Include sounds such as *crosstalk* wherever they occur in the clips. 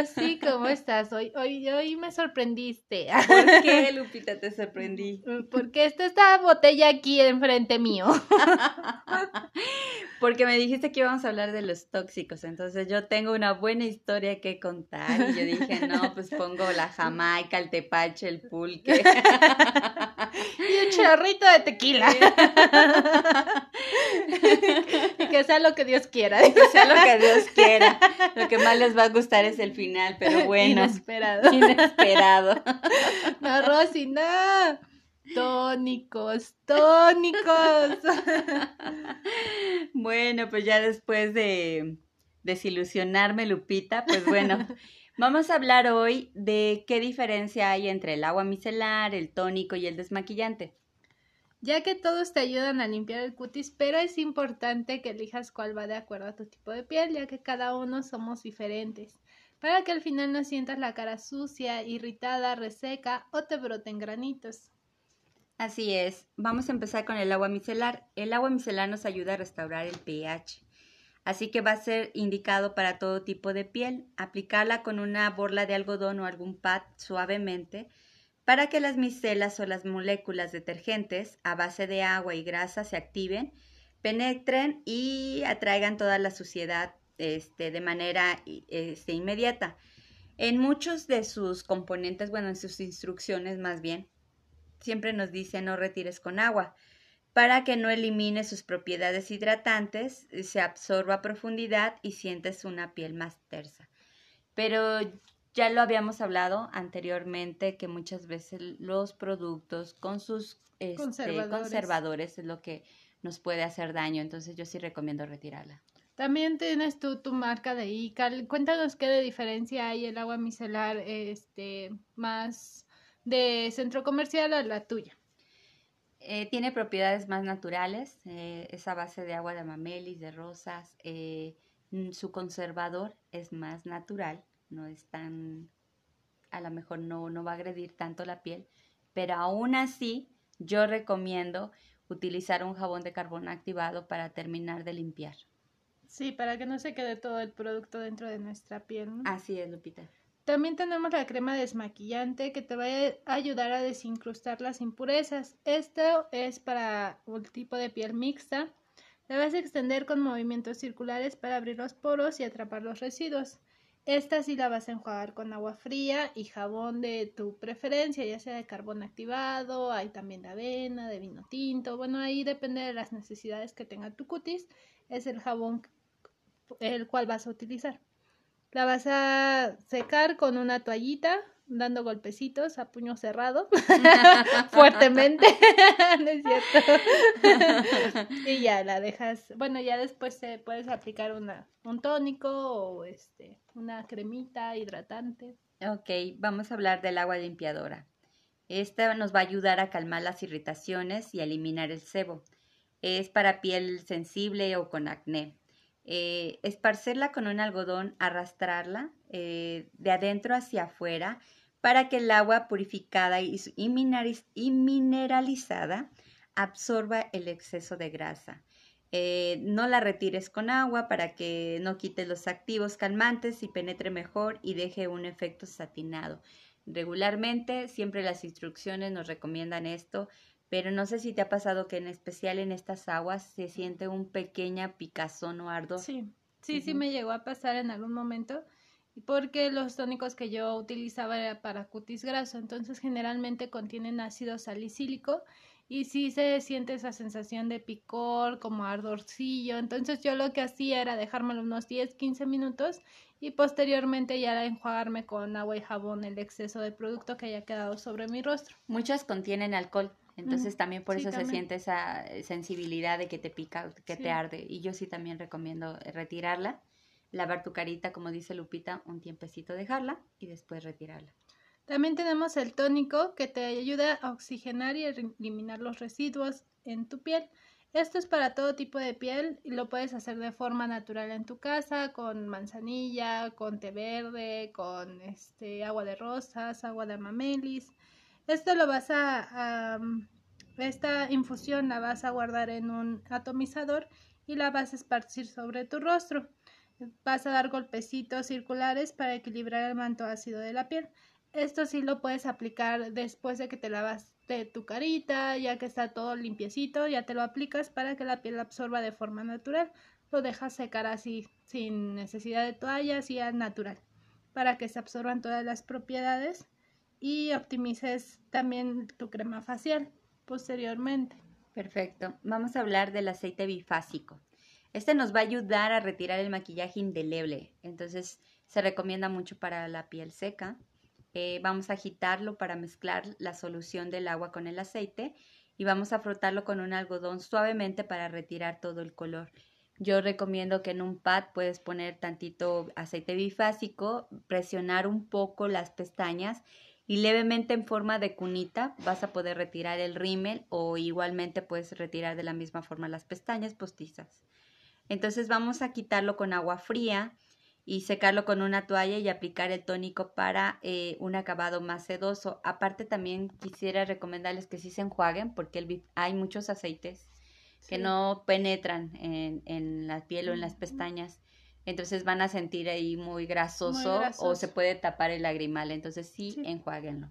Hola Rosy, ¿cómo estás? Hoy, hoy, hoy me sorprendiste. *laughs* ¿Por qué, Lupita, te sorprendí? Porque está esta botella aquí enfrente mío. *laughs* Porque me dijiste que íbamos a hablar de los tóxicos, entonces yo tengo una buena historia que contar y yo dije, no, pues pongo la jamaica, el tepache, el pulque. *laughs* y un chorrito de tequila. Sea lo que Dios quiera. *laughs* Que sea lo que Dios *laughs* quiera. Lo que más les va a gustar es el final, pero *laughs* bueno. Inesperado. Inesperado. No, Rosy, no. Tónicos, tónicos. Bueno, pues ya después de desilusionarme, Lupita, pues bueno, vamos a hablar hoy de qué diferencia hay entre el agua micelar, el tónico y el desmaquillante. Ya que todos te ayudan a limpiar el cutis, pero es importante que elijas cuál va de acuerdo a tu tipo de piel, ya que cada uno somos diferentes, para que al final no sientas la cara sucia, irritada, reseca o te broten granitos. Así es. Vamos a empezar con el agua micelar. El agua micelar nos ayuda a restaurar el pH. Así que va a ser indicado para todo tipo de piel. Aplicarla con una borla de algodón o algún pad suavemente para que las micelas o las moléculas detergentes a base de agua y grasa se activen, penetren y atraigan toda la suciedad este, de manera este, inmediata. En muchos de sus componentes, bueno, en sus instrucciones más bien, siempre nos dice no retires con agua para que no elimine sus propiedades hidratantes, se absorba a profundidad y sientes una piel más tersa. Pero ya lo habíamos hablado anteriormente que muchas veces los productos con sus este, conservadores. es lo que nos puede hacer daño, entonces yo sí recomiendo retirarla. También tienes tú tu marca de ICAL. Cuéntanos qué de diferencia hay el agua micelar este más de centro comercial a la tuya? Eh, tiene propiedades más naturales, eh, es a base de agua de mamelis, de rosas. Eh, mm, su conservador es más natural, no es tan, a lo mejor no, no va a agredir tanto la piel, pero aún así yo recomiendo utilizar un jabón de carbón activado para terminar de limpiar. Sí, para que no se quede todo el producto dentro de nuestra piel. Así es, Lupita. También tenemos la crema desmaquillante que te va a ayudar a desincrustar las impurezas. Esto es para un tipo de piel mixta. La vas a extender con movimientos circulares para abrir los poros y atrapar los residuos. Esta sí la vas a enjuagar con agua fría y jabón de tu preferencia, ya sea de carbón activado, hay también de avena, de vino tinto. Bueno, ahí depende de las necesidades que tenga tu cutis. Es el jabón el cual vas a utilizar. La vas a secar con una toallita, dando golpecitos a puño cerrado, *laughs* fuertemente, *laughs* ¿no es cierto? *laughs* y ya la dejas, bueno, ya después te puedes aplicar una, un tónico o este, una cremita hidratante. Ok, vamos a hablar del agua limpiadora. Esta nos va a ayudar a calmar las irritaciones y a eliminar el sebo. Es para piel sensible o con acné. Eh, esparcerla con un algodón, arrastrarla eh, de adentro hacia afuera para que el agua purificada y, mineralizada absorba el exceso de grasa. Eh, no la retires con agua para que no quite los activos calmantes y penetre mejor y deje un efecto satinado. Regularmente, siempre las instrucciones nos recomiendan esto, pero no sé si te ha pasado que en especial en estas aguas se siente un pequeña picazón o ardor. Sí, sí, sí me llegó a pasar en algún momento porque los tónicos que yo utilizaba era para cutis graso, entonces generalmente contienen ácido salicílico y sí se siente esa sensación de picor, como ardorcillo, entonces yo lo que hacía era dejármelo unos 10, 15 minutos y posteriormente ya enjuagarme con agua y jabón el exceso de producto que haya quedado sobre mi rostro. Muchas contienen alcohol. Entonces también por eso se siente esa sensibilidad de que te pica, que te arde. Y yo sí también recomiendo retirarla, lavar tu carita, como dice Lupita, un tiempecito dejarla y después retirarla. También tenemos el tónico que te ayuda a oxigenar y eliminar los residuos en tu piel. Esto es para todo tipo de piel y lo puedes hacer de forma natural en tu casa, con manzanilla, con té verde, con este agua de rosas, agua de amamelis. Esto lo vas a, esta infusión la vas a guardar en un atomizador y la vas a esparcir sobre tu rostro. Vas a dar golpecitos circulares para equilibrar el manto ácido de la piel. Esto sí lo puedes aplicar después de que te lavaste tu carita, ya que está todo limpiecito, ya te lo aplicas para que la piel absorba de forma natural. Lo dejas secar así, sin necesidad de toalla, así al natural, para que se absorban todas las propiedades y optimices también tu crema facial posteriormente. Perfecto. Vamos a hablar del aceite bifásico. Este nos va a ayudar a retirar el maquillaje indeleble. Entonces, se recomienda mucho para la piel seca eh, vamos a agitarlo para mezclar la solución del agua con el aceite y vamos a frotarlo con un algodón suavemente para retirar todo el color. Yo recomiendo que en un pad puedes poner tantito aceite bifásico, presionar un poco las pestañas y levemente en forma de cunita vas a poder retirar el rímel o igualmente puedes retirar de la misma forma las pestañas postizas. Entonces vamos a quitarlo con agua fría y secarlo con una toalla y aplicar el tónico para eh, un acabado más sedoso. Aparte también quisiera recomendarles que sí se enjuaguen porque hay muchos aceites que no penetran en, la piel o en las pestañas. Entonces van a sentir ahí muy grasoso, o se puede tapar el lagrimal. Entonces sí, sí, enjuáguenlo.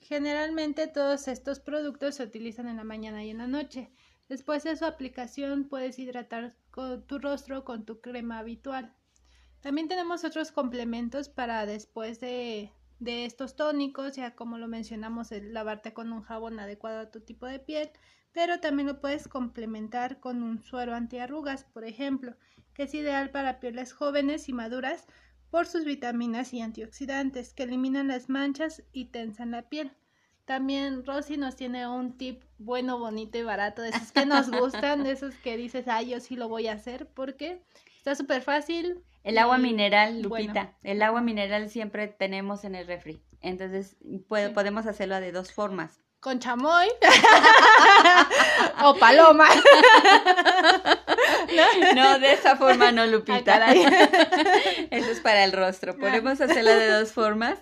Generalmente todos estos productos se utilizan en la mañana y en la noche. Después de su aplicación puedes hidratar tu rostro con tu crema habitual. También tenemos otros complementos para después de, estos tónicos, ya como lo mencionamos, el lavarte con un jabón adecuado a tu tipo de piel, pero también lo puedes complementar con un suero antiarrugas, por ejemplo, que es ideal para pieles jóvenes y maduras por sus vitaminas y antioxidantes que eliminan las manchas y tensan la piel. También Rosy nos tiene un tip bueno, bonito y barato, de esos que nos gustan, de esos que dices, ay, yo sí lo voy a hacer, porque está súper fácil, el agua mineral, Lupita, el agua mineral siempre tenemos en el refri. Entonces, podemos hacerlo de dos formas. Con chamoy *laughs* o paloma. *laughs* *laughs* ¿No? de esa forma no, Lupita. *laughs* Eso es para el rostro. Podemos hacerlo de dos formas.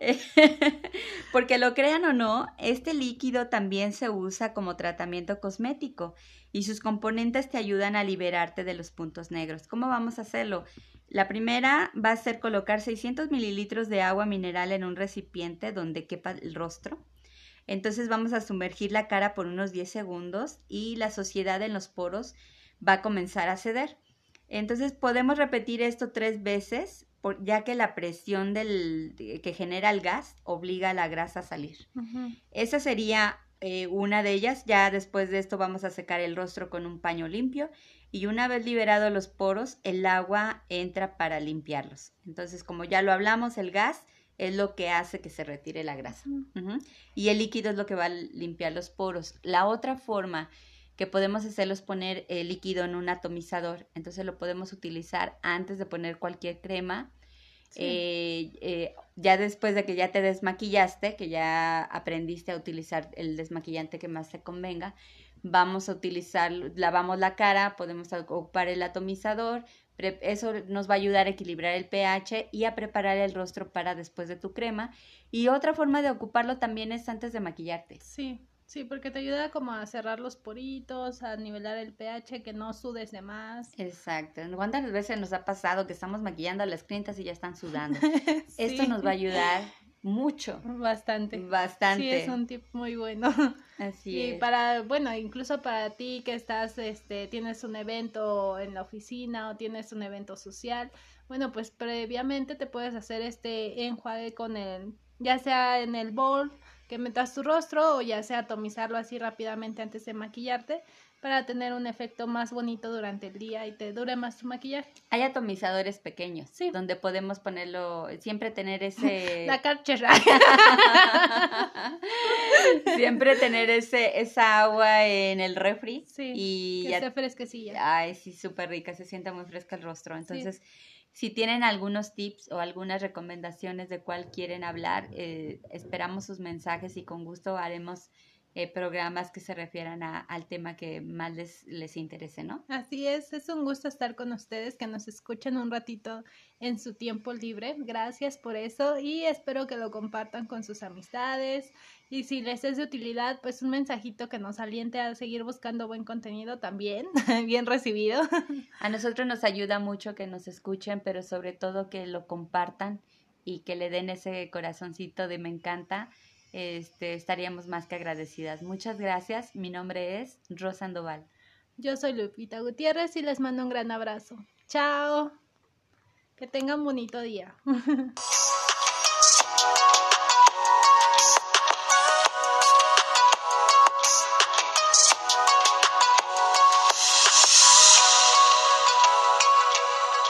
*laughs* Porque lo crean o no, este líquido también se usa como tratamiento cosmético y sus componentes te ayudan a liberarte de los puntos negros. ¿Cómo vamos a hacerlo? La primera va a ser colocar 600 mililitros de agua mineral en un recipiente donde quepa el rostro. Entonces vamos a sumergir la cara por unos 10 segundos y la suciedad en los poros va a comenzar a ceder. Entonces podemos repetir esto tres veces ya que la presión del, que genera el gas obliga a la grasa a salir. Esa sería eh, una de ellas. Ya después de esto vamos a secar el rostro con un paño limpio y una vez liberados los poros, el agua entra para limpiarlos. Entonces, como ya lo hablamos, el gas es lo que hace que se retire la grasa. Y el líquido es lo que va a limpiar los poros. La otra forma que podemos hacerlo es poner el líquido en un atomizador. Entonces lo podemos utilizar antes de poner cualquier crema. Eh, eh, ya después de que ya te desmaquillaste, que ya aprendiste a utilizar el desmaquillante que más te convenga, vamos a utilizar, lavamos la cara, podemos ocupar el atomizador, eso nos va a ayudar a equilibrar el pH y a preparar el rostro para después de tu crema. Y otra forma de ocuparlo también es antes de maquillarte. Sí, sí, porque te ayuda como a cerrar los poritos, a nivelar el pH, que no sudes de más. Exacto. ¿Cuántas veces nos ha pasado que estamos maquillando a las clientas y ya están sudando? *laughs* Esto nos va a ayudar mucho. Bastante. Bastante. Sí, es un tip muy bueno. Así y para, bueno, incluso para ti que estás, este, tienes un evento en la oficina o tienes un evento social, bueno, pues previamente te puedes hacer este enjuague con el, ya sea en el bowl que metas tu rostro o ya sea atomizarlo así rápidamente antes de maquillarte para tener un efecto más bonito durante el día y te dure más tu maquillaje. Hay atomizadores pequeños, sí. donde podemos ponerlo, siempre tener *laughs* ese... La carchera. *laughs* siempre tener ese, esa agua en el refri. Sí, y que ya... esté fresquecilla. Ay, sí, súper rica, se siente muy fresca el rostro. Entonces... Si tienen algunos tips o algunas recomendaciones de cuál quieren hablar, eh, esperamos sus mensajes y con gusto haremos eh, programas que se refieran a, al tema que más les, les interese, ¿no? Así es, es un gusto estar con ustedes, que nos escuchen un ratito en su tiempo libre. Gracias por eso y espero que lo compartan con sus amistades y si les es de utilidad, pues un mensajito que nos aliente a seguir buscando buen contenido también, *laughs* bien recibido. *laughs* A nosotros nos ayuda mucho que nos escuchen, pero sobre todo que lo compartan y que le den ese corazoncito de me encanta este, estaríamos más que agradecidas. Muchas gracias. Mi nombre es Rosa Sandoval. Yo soy Lupita Gutiérrez y les mando un gran abrazo. Chao. Que tengan bonito día. *laughs*